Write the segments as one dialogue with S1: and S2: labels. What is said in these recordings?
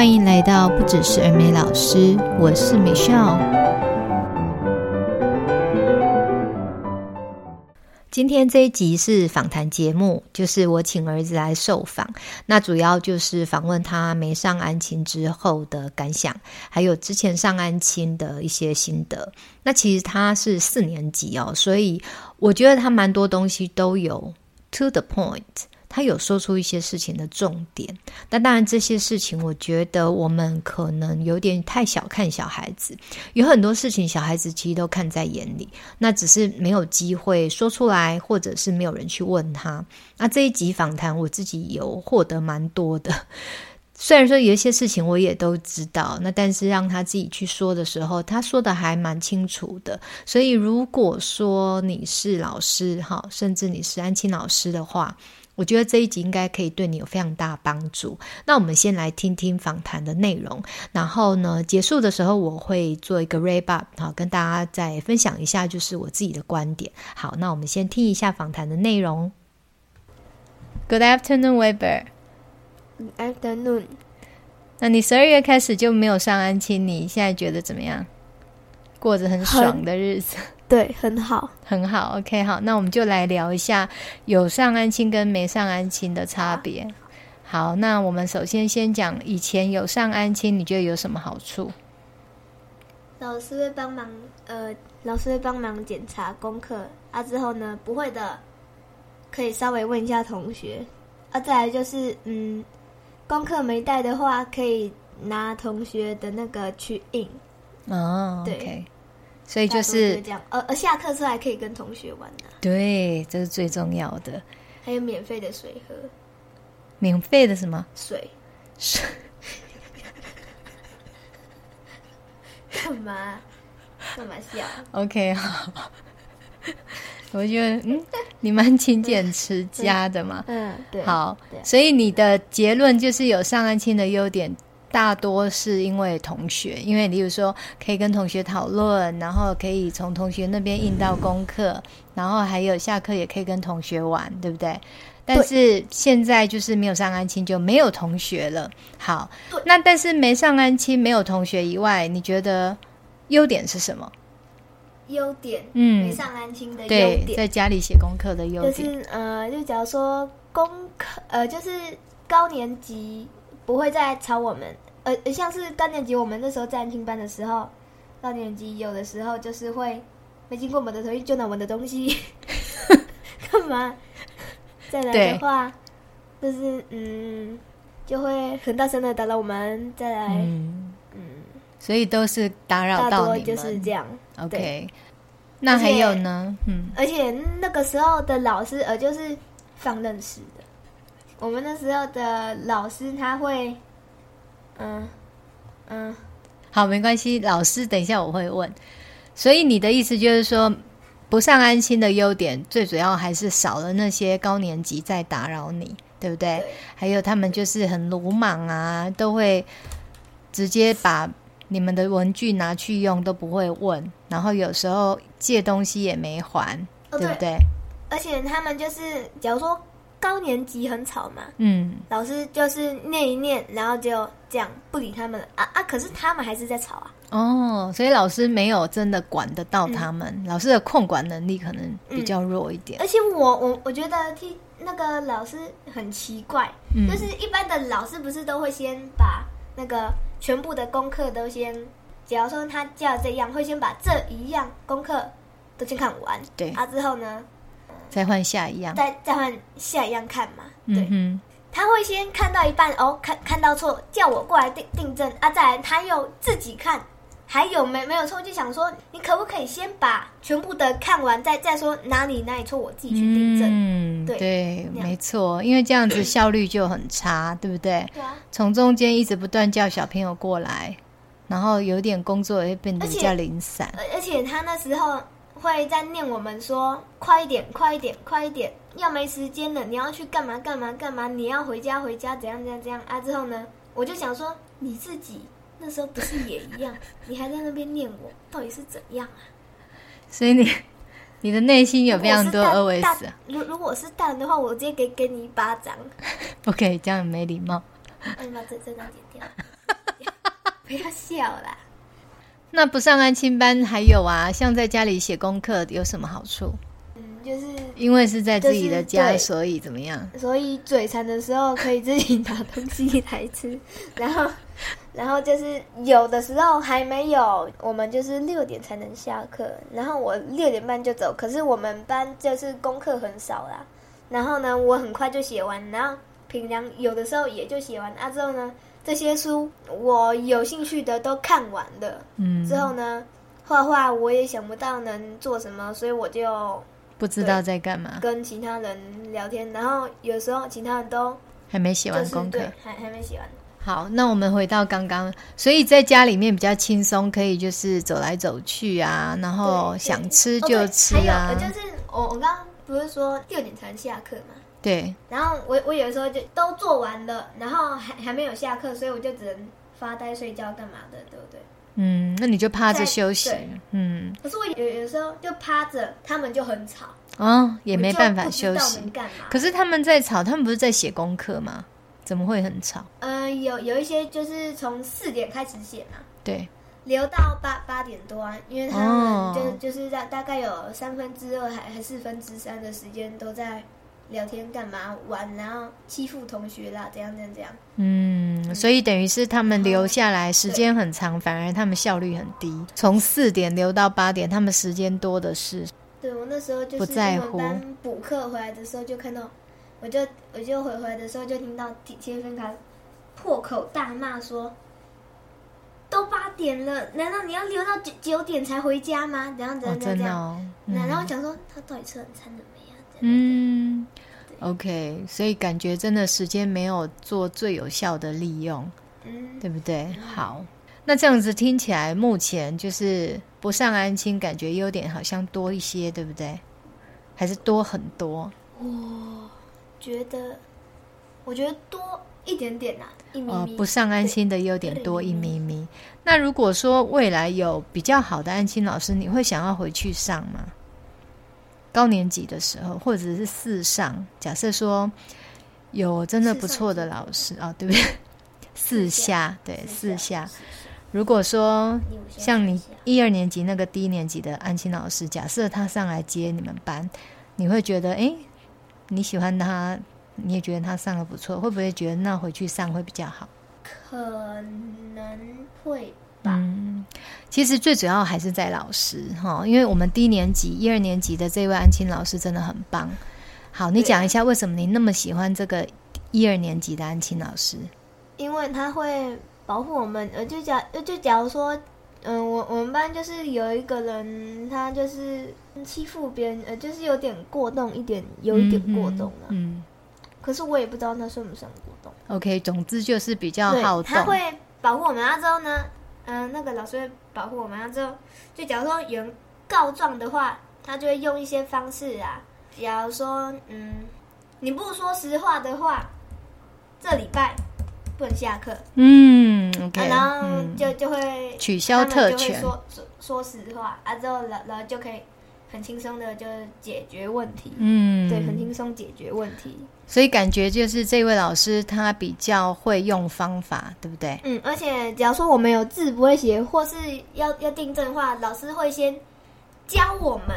S1: 欢迎来到不只是儿美老师，我是 Michelle。今天这一集是访谈节目，就是我请儿子来受访，那主要就是访问他没上安亲之后的感想，还有之前上安亲的一些心得。那其实他是四年级哦，所以我觉得他蛮多东西都有 to the point。他有说出一些事情的重点，那当然这些事情，我觉得我们可能有点太小看小孩子。有很多事情，小孩子其实都看在眼里，那只是没有机会说出来，或者是没有人去问他。那这一集访谈，我自己有获得蛮多的。虽然说有一些事情我也都知道，那但是让他自己去说的时候，他说的还蛮清楚的。所以如果说你是老师哈，甚至你是安亲老师的话，我觉得这一集应该可以对你有非常大帮助。那我们先来听听访谈的内容，然后呢，结束的时候我会做一个 wrap up，好，跟大家再分享一下，就是我自己的观点。好，那我们先听一下访谈的内容。Good afternoon, Weber.
S2: Good afternoon.
S1: 那你十二月开始就没有上安亲，你现在觉得怎么样？过着很爽的日子？
S2: 对，很好，
S1: 很好。OK，好，那我们就来聊一下有上安亲跟没上安亲的差别。好，那我们首先先讲以前有上安亲，你觉得有什么好处？
S2: 老师会帮忙，呃，老师会帮忙检查功课啊。之后呢，不会的可以稍微问一下同学啊。再来就是，嗯，功课没带的话，可以拿同学的那个去印。
S1: 哦，对。Okay. 所以就是
S2: 这样，呃呃，下课之后还可以跟同学玩呢、啊。
S1: 对，这是最重要的。
S2: 还有免费的水喝。
S1: 免费的什么？
S2: 水。水。干嘛？干嘛笑
S1: ？OK，好。我觉得，嗯，你蛮勤俭持家的嘛。
S2: 嗯，对。
S1: 好，所以你的结论就是有上岸青的优点。大多是因为同学，因为例如说可以跟同学讨论，然后可以从同学那边印到功课，然后还有下课也可以跟同学玩，对不对？但是现在就是没有上安亲就没有同学了。好，那但是没上安亲没有同学以外，你觉得优点是什么？
S2: 优点，嗯，没上安亲的优点，
S1: 对，在家里写功课的优点，
S2: 就是呃，就假如说功课，呃，就是高年级。不会再吵我们，呃，像是高年级，我们那时候在安亲班的时候，高年级有的时候就是会没经过我们的同意就拿我们的东西，干嘛？再来的话，就是嗯，就会很大声的打扰我们。再来，嗯，嗯，
S1: 所以都是打扰到你们，
S2: 就是这样。
S1: OK，那还有呢？嗯，
S2: 而且那个时候的老师，呃，就是放任式的。我们那时候的老师他会，嗯嗯，
S1: 好，没关系，老师等一下我会问。所以你的意思就是说，不上安心的优点，最主要还是少了那些高年级在打扰你，对不对？对。还有他们就是很鲁莽啊，都会直接把你们的文具拿去用，都不会问。然后有时候借东西也没还，哦，对不对？
S2: 而且他们就是，假如说。高年级很吵嘛，
S1: 嗯，
S2: 老师就是念一念，然后就这样不理他们了啊啊！可是他们还是在吵啊。
S1: 哦，所以老师没有真的管得到他们，嗯、老师的控管能力可能比较弱一点。
S2: 嗯、而且我我我觉得听那个老师很奇怪，嗯，就是一般的老师不是都会先把那个全部的功课都先，假如说他叫这样，会先把这一样功课都先看完，
S1: 对，
S2: 啊之后呢？
S1: 再换下一样，
S2: 再再换下一样看嘛。对，
S1: 嗯、
S2: 他会先看到一半哦，看看到错，叫我过来订订正啊。再来他又自己看，还有没没有错，就想说你可不可以先把全部的看完，再再说哪里哪里错，我自己去订正。
S1: 嗯，对，对没错，因为这样子效率就很差，对不对？
S2: 对啊。
S1: 从中间一直不断叫小朋友过来，然后有点工作也会变得比较零散。
S2: 而，而且他那时候。会在念我们说快一点，快一点，快一点，要没时间了，你要去干嘛干嘛干嘛？你要回家回家，怎样怎样怎样啊？之后呢，我就想说，你自己那时候不是也一样？你还在那边念我，到底是怎样啊？
S1: 所以你你的内心有非常多 OS 啊。
S2: 如如果是大人的话，我直接给给你一巴掌。
S1: 不可以这样没礼貌。
S2: 那你把这这张剪掉。不要笑啦。
S1: 那不上安亲班还有啊，像在家里写功课有什么好处？
S2: 嗯，就是
S1: 因为是在自己的家，
S2: 就是、
S1: 所以怎么样？
S2: 所以嘴馋的时候可以自己拿东西来吃，然后，然后就是有的时候还没有，我们就是六点才能下课，然后我六点半就走。可是我们班就是功课很少啦，然后呢，我很快就写完，然后平常有的时候也就写完啊。之后呢？这些书我有兴趣的都看完了，嗯，之后呢，画画我也想不到能做什么，所以我就
S1: 不知道在干嘛，
S2: 跟其他人聊天，然后有时候其他人都
S1: 还没写完功课，
S2: 对，还还没写完。
S1: 好，那我们回到刚刚，所以在家里面比较轻松，可以就是走来走去啊，然后想吃就吃啊。
S2: 还有就是我我刚刚不是说六点才下课吗？
S1: 对，
S2: 然后我我有的时候就都做完了，然后还还没有下课，所以我就只能发呆睡觉干嘛的，对不对？
S1: 嗯，那你就趴着休息。嗯，
S2: 可是我有有时候就趴着，他们就很吵，
S1: 哦，也没办法休息。干嘛？可是他们在吵，他们不是在写功课吗？怎么会很吵？
S2: 呃，有有一些就是从四点开始写嘛，
S1: 对，
S2: 留到八八点多啊，因为他们就、哦、就是大大概有三分之二还还四分之三的时间都在。聊天干嘛玩，然后欺负同学啦，怎样怎样怎样。
S1: 嗯，所以等于是他们留下来时间很长，反而他们效率很低。从四点留到八点，他们时间多的是。
S2: 对，我那时候就是不在乎。补课回来的时候就看到，我就我就回回来的时候就听到铁分卡破口大骂说：“都八点了，难道你要留到九九点才回家吗？”怎样怎样怎样。然后讲说他到底吃晚餐了没啊？
S1: 嗯。OK，所以感觉真的时间没有做最有效的利用，嗯，对不对？好，那这样子听起来，目前就是不上安亲，感觉优点好像多一些，对不对？还是多很多？
S2: 我觉得，我觉得多一点点呐、啊，一咪咪。哦，
S1: 不上安心的优点多一咪咪。那如果说未来有比较好的安心老师，你会想要回去上吗？高年级的时候，或者是四上，假设说有真的不错的老师啊、哦，对不对？四下，对，四下。如果说像你一二年级那个低年级的安亲老师，假设他上来接你们班，你会觉得，哎，你喜欢他，你也觉得他上的不错，会不会觉得那回去上会比较好？
S2: 可能会。
S1: 嗯，其实最主要还是在老师哈，因为我们低年级一二年级的这位安亲老师真的很棒。好，你讲一下为什么你那么喜欢这个一二年级的安亲老师？
S2: 因为他会保护我们。呃，就假就假如说，嗯、呃，我我们班就是有一个人，他就是欺负别人，呃，就是有点过动一点，有一点过动了、啊。嗯。可是我也不知道他算不算过动。
S1: OK，总之就是比较好动。
S2: 他会保护我们，那之后呢？嗯、呃，那个老师会保护我们，然后之后就假如说有人告状的话，他就会用一些方式啊。假如说，嗯，你不说实话的话，这礼拜不能下课。
S1: 嗯
S2: 然后就、嗯、就会
S1: 取消特权，
S2: 说说说实话啊，之后然后就可以很轻松的就解决问题。
S1: 嗯，
S2: 对，很轻松解决问题。
S1: 所以感觉就是这位老师他比较会用方法，对不对？
S2: 嗯，而且假如说我们有字不会写，或是要要订正的话，老师会先教我们，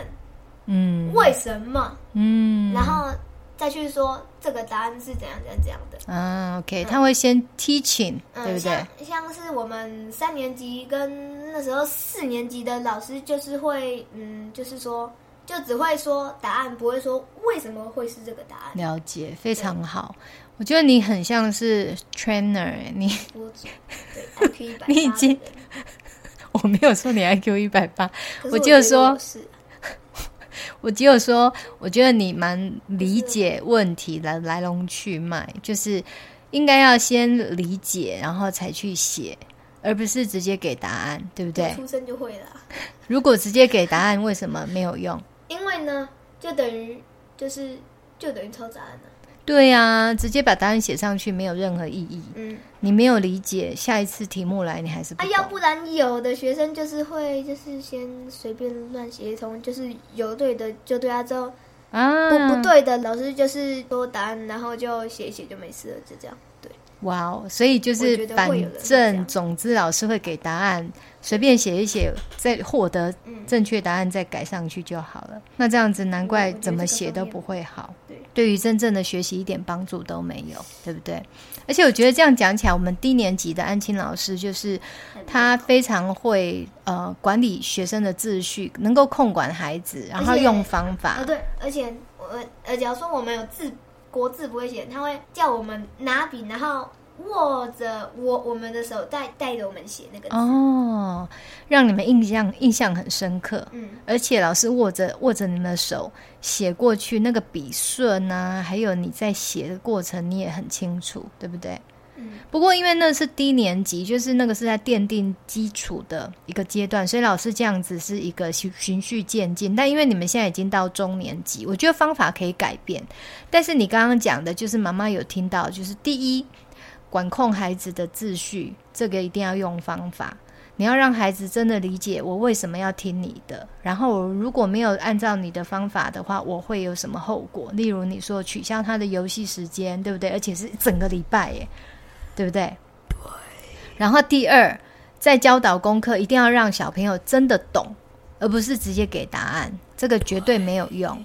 S2: 嗯，为什么，嗯，然后再去说这个答案是怎样怎样怎样的。
S1: 嗯，OK，他会先 teaching，嗯，对不对？
S2: 像，像是我们三年级跟那时候四年级的老师，就是会，嗯，就是说。就只会说答案，不会说为什么会是这个答案。
S1: 了解，非常好。我觉得你很像是 trainer，你
S2: 对 IQ 一百八，
S1: 你已经 我没有说你 IQ 一百八，我就说，我只有说，我觉得你蛮理解问题的来龙去脉，就是应该要先理解，然后才去写，而不是直接给答案，对不对？
S2: 出生就会了。
S1: 如果直接给答案，为什么没有用？
S2: 因为呢，就等于就是就等于抄答案了。
S1: 对呀、啊，直接把答案写上去没有任何意义。嗯，你没有理解，下一次题目来你还是不。啊，
S2: 要不然有的学生就是会就是先随便乱写一通，就是有对的就对啊，之后啊不不对的老师就是多答案，然后就写一写就没事了，就这样。对，
S1: 哇哦！所以就是反正总之老师会给答案，随便写一写，再获得正确答案再改上去就好了。那这样子难怪怎么写都不会好，对，对于真正的学习一点帮助都没有，对不对？而且我觉得这样讲起来，我们低年级的安青老师就是他非常会呃管理学生的秩序，能够控管孩子，然后用方法。
S2: 呃，对，而且我呃，假如说我们有字。国字不会写，他会叫我们拿笔，然后握着我我们的手带带着我们写那个字
S1: 哦，让你们印象印象很深刻。嗯，而且老师握着握着你们的手写过去，那个笔顺啊，还有你在写的过程，你也很清楚，对不对？不过，因为那是低年级，就是那个是在奠定基础的一个阶段，所以老师这样子是一个循循序渐进。但因为你们现在已经到中年级，我觉得方法可以改变。但是你刚刚讲的，就是妈妈有听到，就是第一，管控孩子的秩序，这个一定要用方法。你要让孩子真的理解我为什么要听你的，然后如果没有按照你的方法的话，我会有什么后果？例如你说取消他的游戏时间，对不对？而且是整个礼拜耶。对不对？对。然后第二，在教导功课，一定要让小朋友真的懂，而不是直接给答案，这个绝对没有用。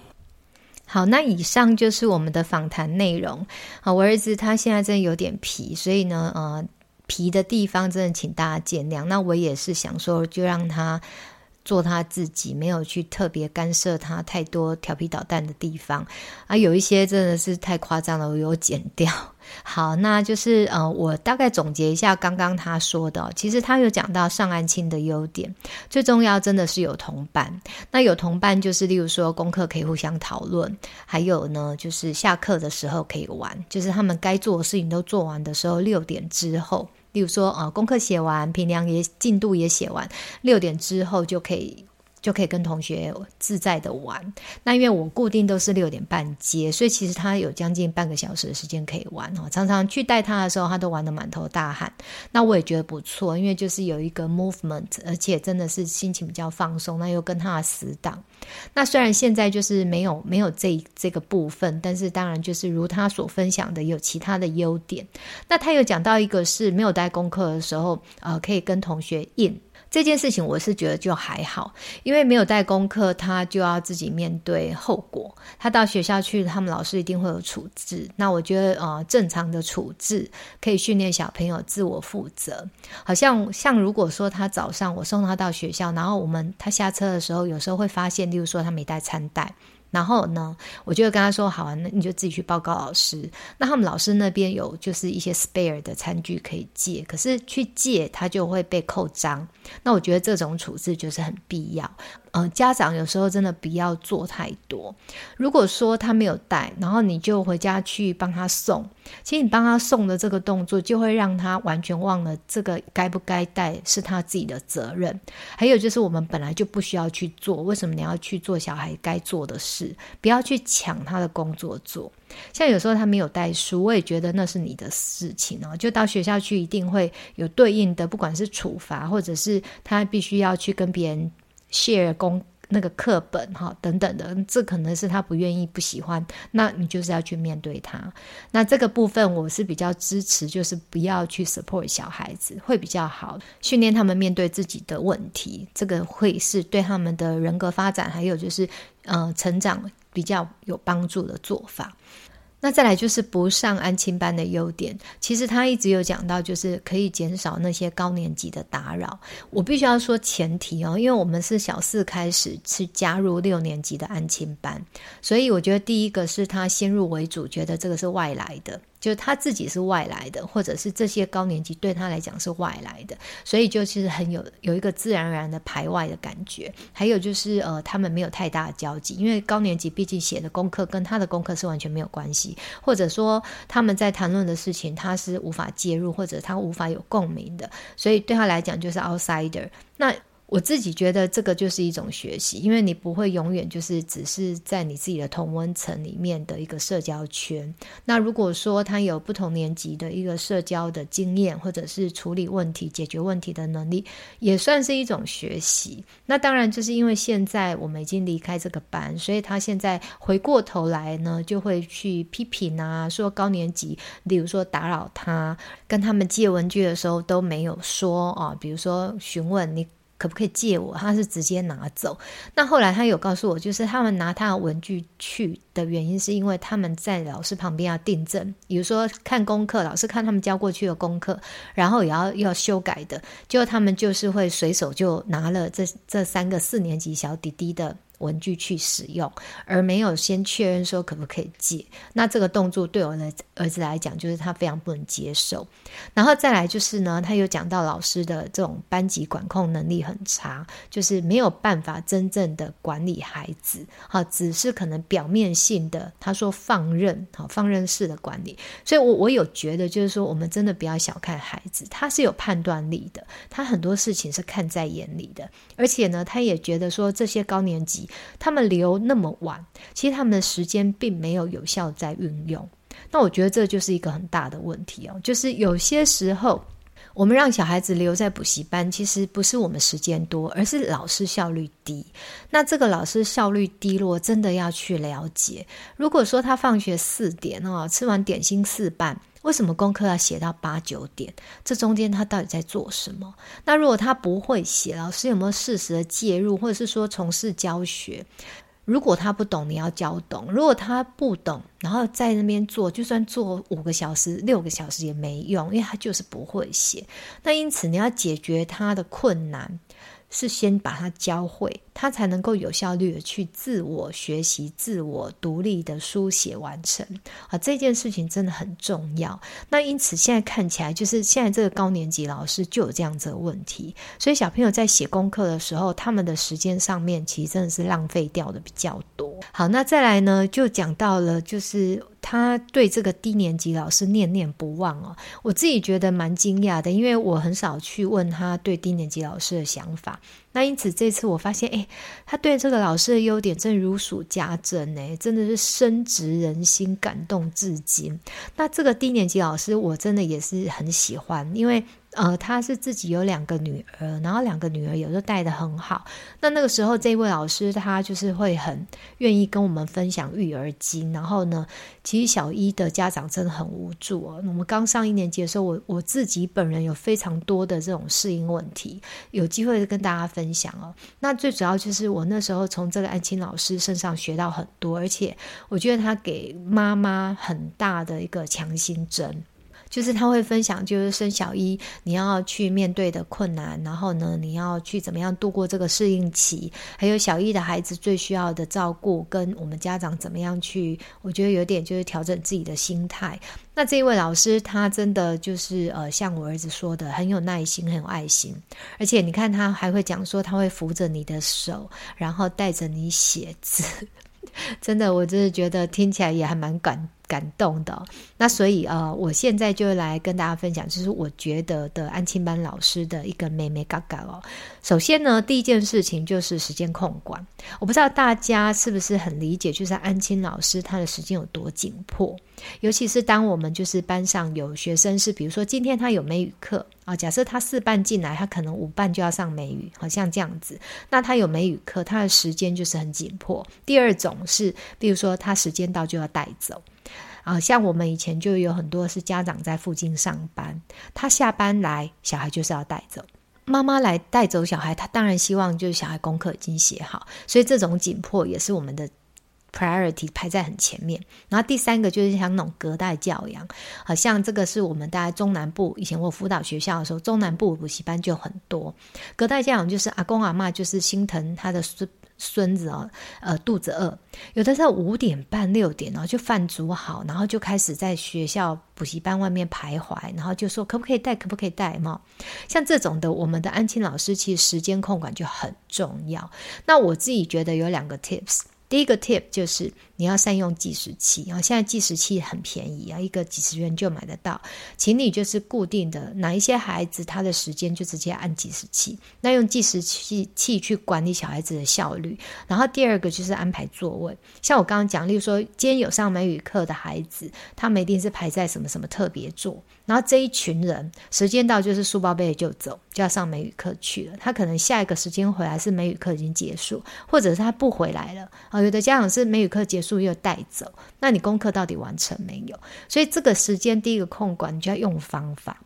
S1: 好，那以上就是我们的访谈内容。好，我儿子他现在真的有点皮，所以呢，呃，皮的地方真的请大家见谅。那我也是想说，就让他。做他自己，没有去特别干涉他太多调皮捣蛋的地方啊，有一些真的是太夸张了，我有剪掉。好，那就是呃，我大概总结一下刚刚他说的，其实他有讲到上安亲的优点，最重要真的是有同伴。那有同伴就是例如说功课可以互相讨论，还有呢就是下课的时候可以玩，就是他们该做的事情都做完的时候，六点之后。例如说，呃，功课写完，评量也进度也写完，六点之后就可以。就可以跟同学自在的玩。那因为我固定都是六点半接，所以其实他有将近半个小时的时间可以玩哦。常常去带他的时候，他都玩得满头大汗。那我也觉得不错，因为就是有一个 movement，而且真的是心情比较放松。那又跟他的死党。那虽然现在就是没有没有这这个部分，但是当然就是如他所分享的，有其他的优点。那他有讲到一个是没有带功课的时候，呃，可以跟同学印。这件事情我是觉得就还好，因为没有带功课，他就要自己面对后果。他到学校去，他们老师一定会有处置。那我觉得，呃，正常的处置可以训练小朋友自我负责。好像像如果说他早上我送他到学校，然后我们他下车的时候，有时候会发现，例如说他没带餐袋。然后呢，我就跟他说：“好啊，那你就自己去报告老师。那他们老师那边有就是一些 spare 的餐具可以借，可是去借他就会被扣章。那我觉得这种处置就是很必要。”呃，家长有时候真的不要做太多。如果说他没有带，然后你就回家去帮他送，其实你帮他送的这个动作，就会让他完全忘了这个该不该带是他自己的责任。还有就是我们本来就不需要去做，为什么你要去做小孩该做的事？不要去抢他的工作做。像有时候他没有带书，我也觉得那是你的事情哦。就到学校去，一定会有对应的，不管是处罚，或者是他必须要去跟别人。Share 公那个课本哈等等的，这可能是他不愿意不喜欢，那你就是要去面对他。那这个部分我是比较支持，就是不要去 support 小孩子会比较好，训练他们面对自己的问题，这个会是对他们的人格发展还有就是呃成长比较有帮助的做法。那再来就是不上安亲班的优点，其实他一直有讲到，就是可以减少那些高年级的打扰。我必须要说前提哦，因为我们是小四开始是加入六年级的安亲班，所以我觉得第一个是他先入为主，觉得这个是外来的。就他自己是外来的，或者是这些高年级对他来讲是外来的，所以就其实很有有一个自然而然的排外的感觉。还有就是呃，他们没有太大的交集，因为高年级毕竟写的功课跟他的功课是完全没有关系，或者说他们在谈论的事情他是无法介入，或者他无法有共鸣的，所以对他来讲就是 outsider。那我自己觉得这个就是一种学习，因为你不会永远就是只是在你自己的同温层里面的一个社交圈。那如果说他有不同年级的一个社交的经验，或者是处理问题、解决问题的能力，也算是一种学习。那当然就是因为现在我们已经离开这个班，所以他现在回过头来呢，就会去批评啊，说高年级，比如说打扰他，跟他们借文具的时候都没有说啊，比如说询问你。可不可以借我？他是直接拿走。那后来他有告诉我，就是他们拿他的文具去的原因，是因为他们在老师旁边要订正，比如说看功课，老师看他们交过去的功课，然后也要要修改的，就他们就是会随手就拿了这这三个四年级小弟弟的。文具去使用，而没有先确认说可不可以借，那这个动作对我的儿子来讲，就是他非常不能接受。然后再来就是呢，他有讲到老师的这种班级管控能力很差，就是没有办法真正的管理孩子，好，只是可能表面性的，他说放任，好，放任式的管理。所以，我我有觉得，就是说，我们真的不要小看孩子，他是有判断力的，他很多事情是看在眼里的，而且呢，他也觉得说这些高年级。他们留那么晚，其实他们的时间并没有有效在运用。那我觉得这就是一个很大的问题哦，就是有些时候我们让小孩子留在补习班，其实不是我们时间多，而是老师效率低。那这个老师效率低落，真的要去了解。如果说他放学四点哦，吃完点心四半。为什么功课要写到八九点？这中间他到底在做什么？那如果他不会写，老师有没有适时的介入，或者是说从事教学？如果他不懂，你要教懂；如果他不懂，然后在那边做，就算做五个小时、六个小时也没用，因为他就是不会写。那因此你要解决他的困难。是先把它教会，他才能够有效率的去自我学习、自我独立的书写完成啊！这件事情真的很重要。那因此现在看起来，就是现在这个高年级老师就有这样子的问题，所以小朋友在写功课的时候，他们的时间上面其实真的是浪费掉的比较多。好，那再来呢，就讲到了就是。他对这个低年级老师念念不忘哦，我自己觉得蛮惊讶的，因为我很少去问他对低年级老师的想法。那因此这次我发现，哎，他对这个老师的优点真如数家珍，哎，真的是深植人心，感动至今。那这个低年级老师，我真的也是很喜欢，因为。呃，他是自己有两个女儿，然后两个女儿有时候带得很好。那那个时候，这位老师他就是会很愿意跟我们分享育儿经。然后呢，其实小一的家长真的很无助哦。我们刚上一年级的时候，我我自己本人有非常多的这种适应问题，有机会跟大家分享哦。那最主要就是我那时候从这个安亲老师身上学到很多，而且我觉得他给妈妈很大的一个强心针。就是他会分享，就是生小一你要去面对的困难，然后呢，你要去怎么样度过这个适应期，还有小一的孩子最需要的照顾，跟我们家长怎么样去，我觉得有点就是调整自己的心态。那这一位老师，他真的就是呃，像我儿子说的，很有耐心，很有爱心，而且你看他还会讲说，他会扶着你的手，然后带着你写字，真的，我真的觉得听起来也还蛮感。感动的，那所以呃，我现在就来跟大家分享，就是我觉得的安亲班老师的一个妹妹嘎嘎哦。首先呢，第一件事情就是时间控管，我不知道大家是不是很理解，就是安亲老师他的时间有多紧迫，尤其是当我们就是班上有学生是，比如说今天他有美语课啊，假设他四半进来，他可能五半就要上美语，好像这样子，那他有美语课，他的时间就是很紧迫。第二种是，比如说他时间到就要带走。啊，像我们以前就有很多是家长在附近上班，他下班来，小孩就是要带走。妈妈来带走小孩，他当然希望就是小孩功课已经写好，所以这种紧迫也是我们的 priority 排在很前面。然后第三个就是像那种隔代教养，好像这个是我们大家中南部以前我辅导学校的时候，中南部补习班就很多隔代教养，就是阿公阿嬷就是心疼他的孙。孙子哦，呃，肚子饿，有的时候五点半六点哦，就饭煮好，然后就开始在学校补习班外面徘徊，然后就说可不可以带，可不可以带嘛？像这种的，我们的安亲老师其实时间控管就很重要。那我自己觉得有两个 tips，第一个 tip 就是你要善用计时器啊，现在计时器很便宜啊，一个几十元就买得到。请你就是固定的哪一些孩子他的时间就直接按计时器，那用计时器器去管理小孩子的效率。然后第二个就是安排座位，像我刚刚讲，例如说今天有上美语课的孩子，他们一定是排在什么什么特别座。然后这一群人时间到就是书包背就走，就要上美语课去了。他可能下一个时间回来是美语课已经结束，或者是他不回来了啊。有的家长是美语课结束又带走，那你功课到底完成没有？所以这个时间第一个控管，你就要用方法。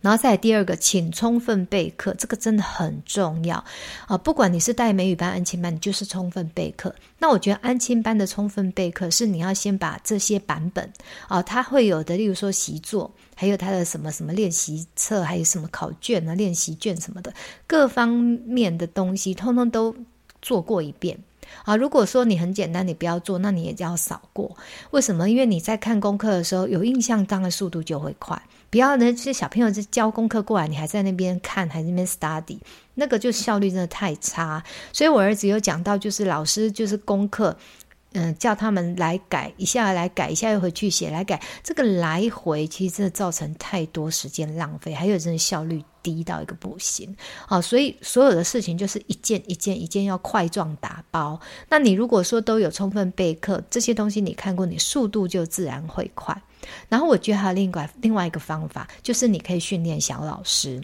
S1: 然后再来第二个，请充分备课，这个真的很重要啊！不管你是带美语班、安亲班，你就是充分备课。那我觉得安亲班的充分备课是你要先把这些版本啊，它会有的，例如说习作，还有它的什么什么练习册，还有什么考卷啊、练习卷什么的，各方面的东西，通通都做过一遍。啊，如果说你很简单，你不要做，那你也要扫过。为什么？因为你在看功课的时候有印象，当然速度就会快。不要呢，这些小朋友在交功课过来，你还在那边看，还在那边 study，那个就效率真的太差。所以我儿子有讲到，就是老师就是功课。嗯，叫他们来改一下，来改一下，又回去写，来改。这个来回其实真的造成太多时间浪费，还有真的效率低到一个不行。啊，所以所有的事情就是一件一件一件要块状打包。那你如果说都有充分备课，这些东西你看过，你速度就自然会快。然后我觉得还有另外另外一个方法，就是你可以训练小老师。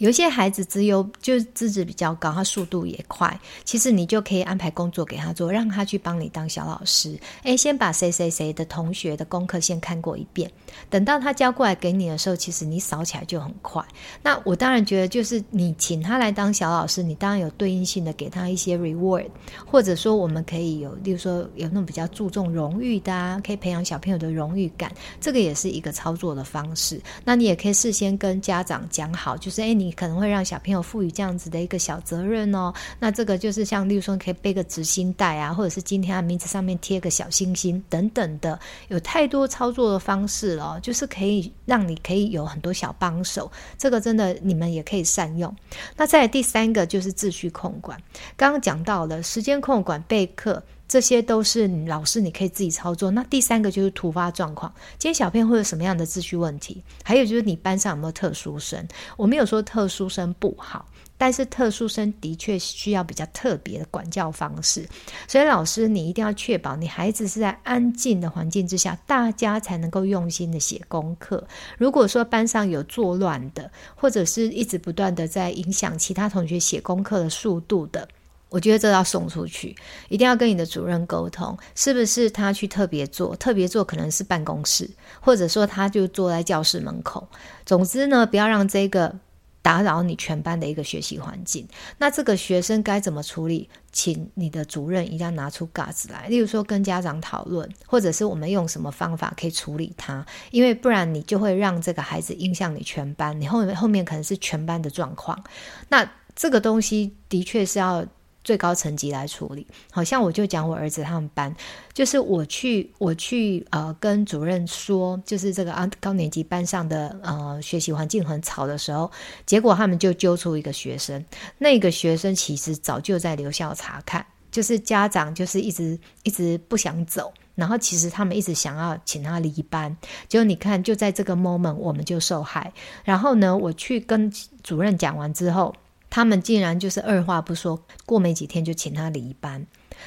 S1: 有些孩子资优，就资质比较高，他速度也快。其实你就可以安排工作给他做，让他去帮你当小老师。诶，先把谁谁谁的同学的功课先看过一遍，等到他交过来给你的时候，其实你扫起来就很快。那我当然觉得，就是你请他来当小老师，你当然有对应性的给他一些 reward，或者说我们可以有，例如说有那种比较注重荣誉的啊，可以培养小朋友的荣誉感，这个也是一个操作的方式。那你也可以事先跟家长讲好，就是诶，你。可能会让小朋友赋予这样子的一个小责任哦，那这个就是像，例如说，可以背个执行带啊，或者是今天他名字上面贴个小星星等等的，有太多操作的方式了，就是可以让你可以有很多小帮手，这个真的你们也可以善用。那再第三个就是秩序控管，刚刚讲到了时间控管备课。这些都是老师，你可以自己操作。那第三个就是突发状况，今天小朋友会有什么样的秩序问题？还有就是你班上有没有特殊生？我没有说特殊生不好，但是特殊生的确需要比较特别的管教方式。所以老师，你一定要确保你孩子是在安静的环境之下，大家才能够用心的写功课。如果说班上有作乱的，或者是一直不断的在影响其他同学写功课的速度的。我觉得这要送出去，一定要跟你的主任沟通，是不是他去特别做？特别做可能是办公室，或者说他就坐在教室门口。总之呢，不要让这个打扰你全班的一个学习环境。那这个学生该怎么处理？请你的主任一定要拿出 g a 来，例如说跟家长讨论，或者是我们用什么方法可以处理他，因为不然你就会让这个孩子影响你全班，你后面后面可能是全班的状况。那这个东西的确是要。最高层级来处理，好像我就讲我儿子他们班，就是我去我去呃跟主任说，就是这个啊高年级班上的呃学习环境很吵的时候，结果他们就揪出一个学生，那个学生其实早就在留校察看，就是家长就是一直一直不想走，然后其实他们一直想要请他离班，结果你看就在这个 moment 我们就受害，然后呢我去跟主任讲完之后。他们竟然就是二话不说，过没几天就请他离班。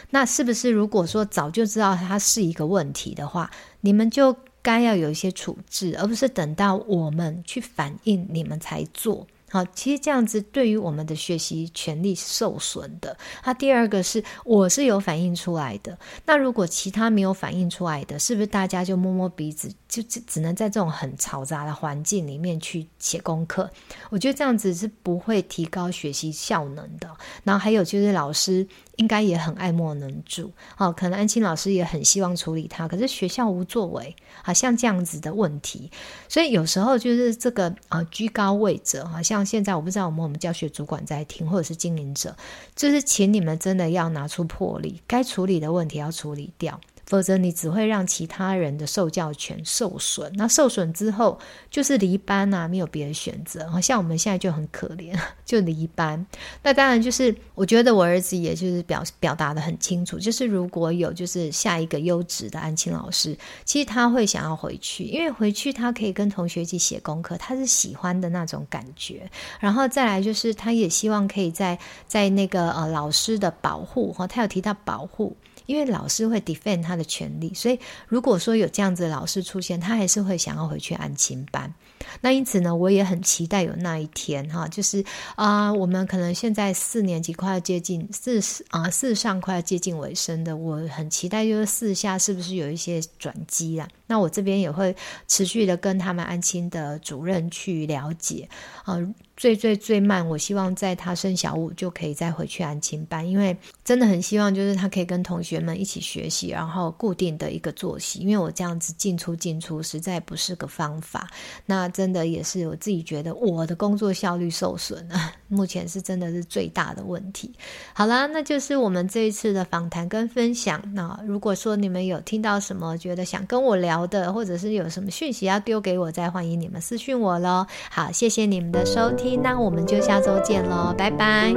S1: 那是不是如果说早就知道他是一个问题的话，你们就该要有一些处置，而不是等到我们去反映你们才做？好，其实这样子对于我们的学习权利受损的。那第二个是，我是有反映出来的。那如果其他没有反映出来的，是不是大家就摸摸鼻子，就只只能在这种很嘈杂的环境里面去写功课？我觉得这样子是不会提高学习效能的。然后还有就是老师。应该也很爱莫能助，哦，可能安青老师也很希望处理他，可是学校无作为，好像这样子的问题，所以有时候就是这个啊居高位者，好像现在我不知道我们我们教学主管在听，或者是经营者，就是请你们真的要拿出魄力，该处理的问题要处理掉。否则你只会让其他人的受教权受损。那受损之后就是离班啊，没有别的选择。像我们现在就很可怜，就离班。那当然就是，我觉得我儿子也就是表表达得很清楚，就是如果有就是下一个优质的安亲老师，其实他会想要回去，因为回去他可以跟同学一起写功课，他是喜欢的那种感觉。然后再来就是，他也希望可以在在那个呃老师的保护哈，他有提到保护。因为老师会 defend 他的权利，所以如果说有这样子的老师出现，他还是会想要回去安亲班。那因此呢，我也很期待有那一天哈，就是啊、我们可能现在四年级快要接近四啊四上快要接近尾声的，我很期待就是四下是不是有一些转机啊。那我这边也会持续的跟他们安亲的主任去了解啊。最最最慢，我希望在他升小五就可以再回去安亲班，因为真的很希望就是他可以跟同学们一起学习，然后固定的一个作息。因为我这样子进出进出实在不是个方法，那真的也是我自己觉得我的工作效率受损了，目前是真的是最大的问题。好啦，那就是我们这一次的访谈跟分享。那如果说你们有听到什么觉得想跟我聊的，或者是有什么讯息要丢给我，再欢迎你们私讯我喽。好，谢谢你们的收听。那我们就下周见喽，拜拜。